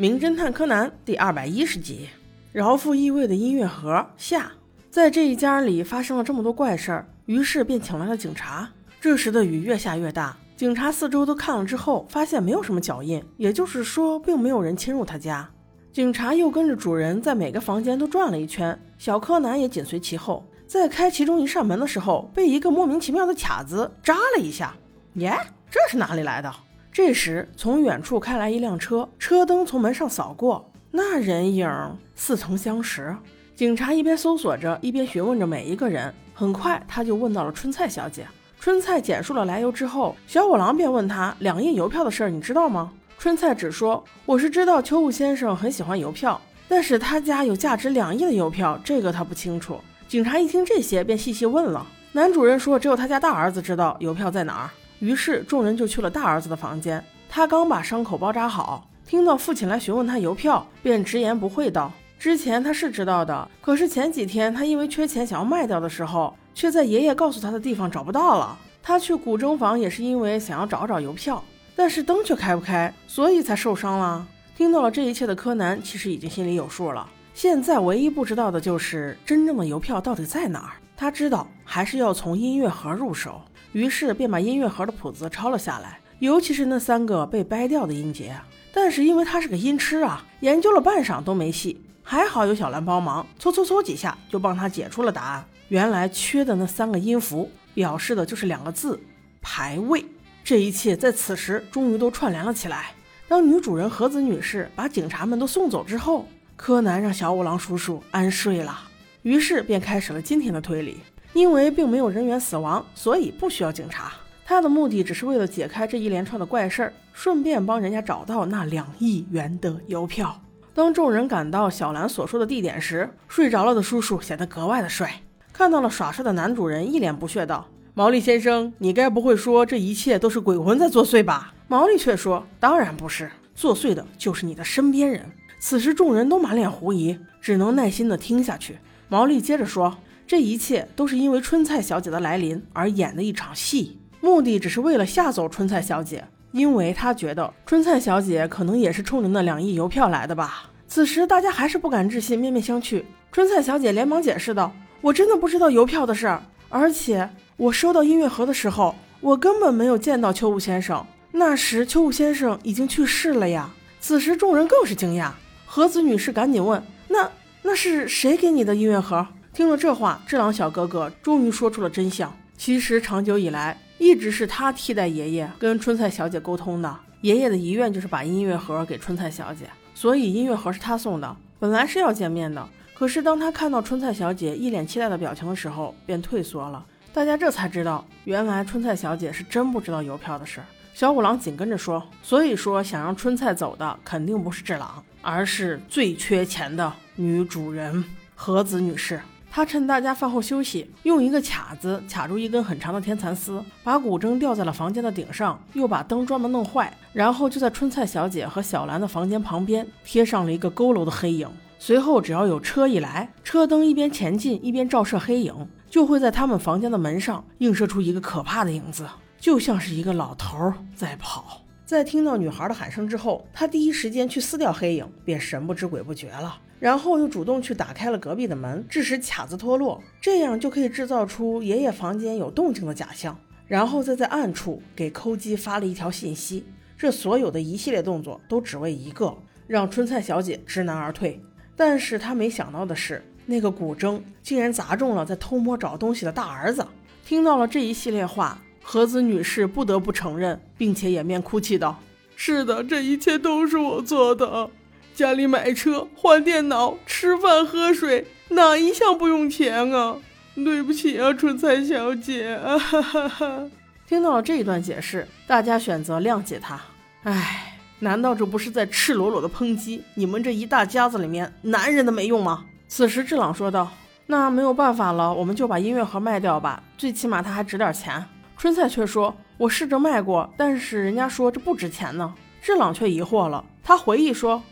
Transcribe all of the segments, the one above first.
名侦探柯南》第二百一十集，饶富意味的音乐盒下。在这一家里发生了这么多怪事儿，于是便请来了警察。这时的雨越下越大，警察四周都看了之后，发现没有什么脚印，也就是说，并没有人侵入他家。警察又跟着主人在每个房间都转了一圈，小柯南也紧随其后。在开其中一扇门的时候，被一个莫名其妙的卡子扎了一下。耶，这是哪里来的？这时，从远处开来一辆车，车灯从门上扫过，那人影似曾相识。警察一边搜索着，一边询问着每一个人。很快，他就问到了春菜小姐。春菜简述了来由之后，小五郎便问他两印邮票的事儿，你知道吗？春菜只说：“我是知道秋雾先生很喜欢邮票，但是他家有价值两亿的邮票，这个他不清楚。”警察一听这些，便细细问了。男主人说：“只有他家大儿子知道邮票在哪儿。”于是众人就去了大儿子的房间。他刚把伤口包扎好，听到父亲来询问他邮票，便直言不讳道：“之前他是知道的，可是前几天他因为缺钱想要卖掉的时候，却在爷爷告诉他的地方找不到了。他去古筝房也是因为想要找找邮票，但是灯却开不开，所以才受伤了。”听到了这一切的柯南，其实已经心里有数了。现在唯一不知道的就是真正的邮票到底在哪儿。他知道还是要从音乐盒入手。于是便把音乐盒的谱子抄了下来，尤其是那三个被掰掉的音节。但是因为他是个音痴啊，研究了半晌都没戏。还好有小兰帮忙，搓搓搓几下就帮他解出了答案。原来缺的那三个音符，表示的就是两个字：排位。这一切在此时终于都串联了起来。当女主人和子女士把警察们都送走之后，柯南让小五郎叔叔安睡了，于是便开始了今天的推理。因为并没有人员死亡，所以不需要警察。他的目的只是为了解开这一连串的怪事儿，顺便帮人家找到那两亿元的邮票。当众人赶到小兰所说的地点时，睡着了的叔叔显得格外的帅。看到了耍帅的男主人，一脸不屑道：“毛利先生，你该不会说这一切都是鬼魂在作祟吧？”毛利却说：“当然不是，作祟的就是你的身边人。”此时众人都满脸狐疑，只能耐心的听下去。毛利接着说。这一切都是因为春菜小姐的来临而演的一场戏，目的只是为了吓走春菜小姐，因为他觉得春菜小姐可能也是冲着那两亿邮票来的吧。此时大家还是不敢置信，面面相觑。春菜小姐连忙解释道：“我真的不知道邮票的事儿，而且我收到音乐盒的时候，我根本没有见到秋雾先生，那时秋雾先生已经去世了呀。”此时众人更是惊讶，和子女士赶紧问：“那那是谁给你的音乐盒？”听了这话，智朗小哥哥终于说出了真相。其实长久以来，一直是他替代爷爷跟春菜小姐沟通的。爷爷的遗愿就是把音乐盒给春菜小姐，所以音乐盒是他送的。本来是要见面的，可是当他看到春菜小姐一脸期待的表情的时候，便退缩了。大家这才知道，原来春菜小姐是真不知道邮票的事。小五郎紧跟着说：“所以说，想让春菜走的肯定不是智朗，而是最缺钱的女主人和子女士。”他趁大家饭后休息，用一个卡子卡住一根很长的天蚕丝，把古筝吊在了房间的顶上，又把灯专门弄坏，然后就在春菜小姐和小兰的房间旁边贴上了一个佝偻的黑影。随后，只要有车一来，车灯一边前进一边照射黑影，就会在他们房间的门上映射出一个可怕的影子，就像是一个老头在跑。在听到女孩的喊声之后，他第一时间去撕掉黑影，便神不知鬼不觉了。然后又主动去打开了隔壁的门，致使卡子脱落，这样就可以制造出爷爷房间有动静的假象。然后再在暗处给抠机发了一条信息。这所有的一系列动作都只为一个，让春菜小姐知难而退。但是他没想到的是，那个古筝竟然砸中了在偷摸找东西的大儿子。听到了这一系列话。和子女士不得不承认，并且掩面哭泣道：“是的，这一切都是我做的。家里买车、换电脑、吃饭、喝水，哪一项不用钱啊？对不起啊，春菜小姐。”哈哈哈。听到了这一段解释，大家选择谅解他。唉，难道这不是在赤裸裸的抨击你们这一大家子里面男人的没用吗？此时，智朗说道：“那没有办法了，我们就把音乐盒卖掉吧，最起码它还值点钱。”春菜却说：“我试着卖过，但是人家说这不值钱呢。”智朗却疑惑了，他回忆说：“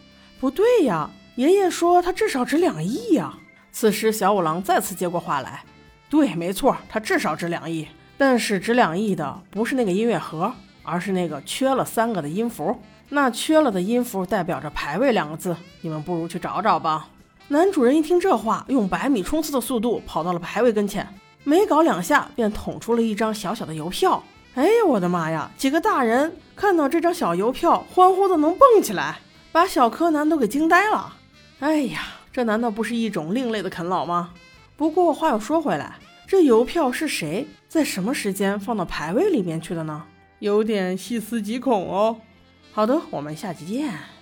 不对呀，爷爷说他至少值两亿呀。”此时小五郎再次接过话来：“对，没错，他至少值两亿，但是值两亿的不是那个音乐盒，而是那个缺了三个的音符。那缺了的音符代表着排位两个字，你们不如去找找吧。男主人一听这话，用百米冲刺的速度跑到了牌位跟前，没搞两下便捅出了一张小小的邮票。哎呀，我的妈呀！几个大人看到这张小邮票，欢呼的能蹦起来，把小柯南都给惊呆了。哎呀，这难道不是一种另类的啃老吗？不过话又说回来，这邮票是谁在什么时间放到牌位里面去的呢？有点细思极恐哦。好的，我们下期见。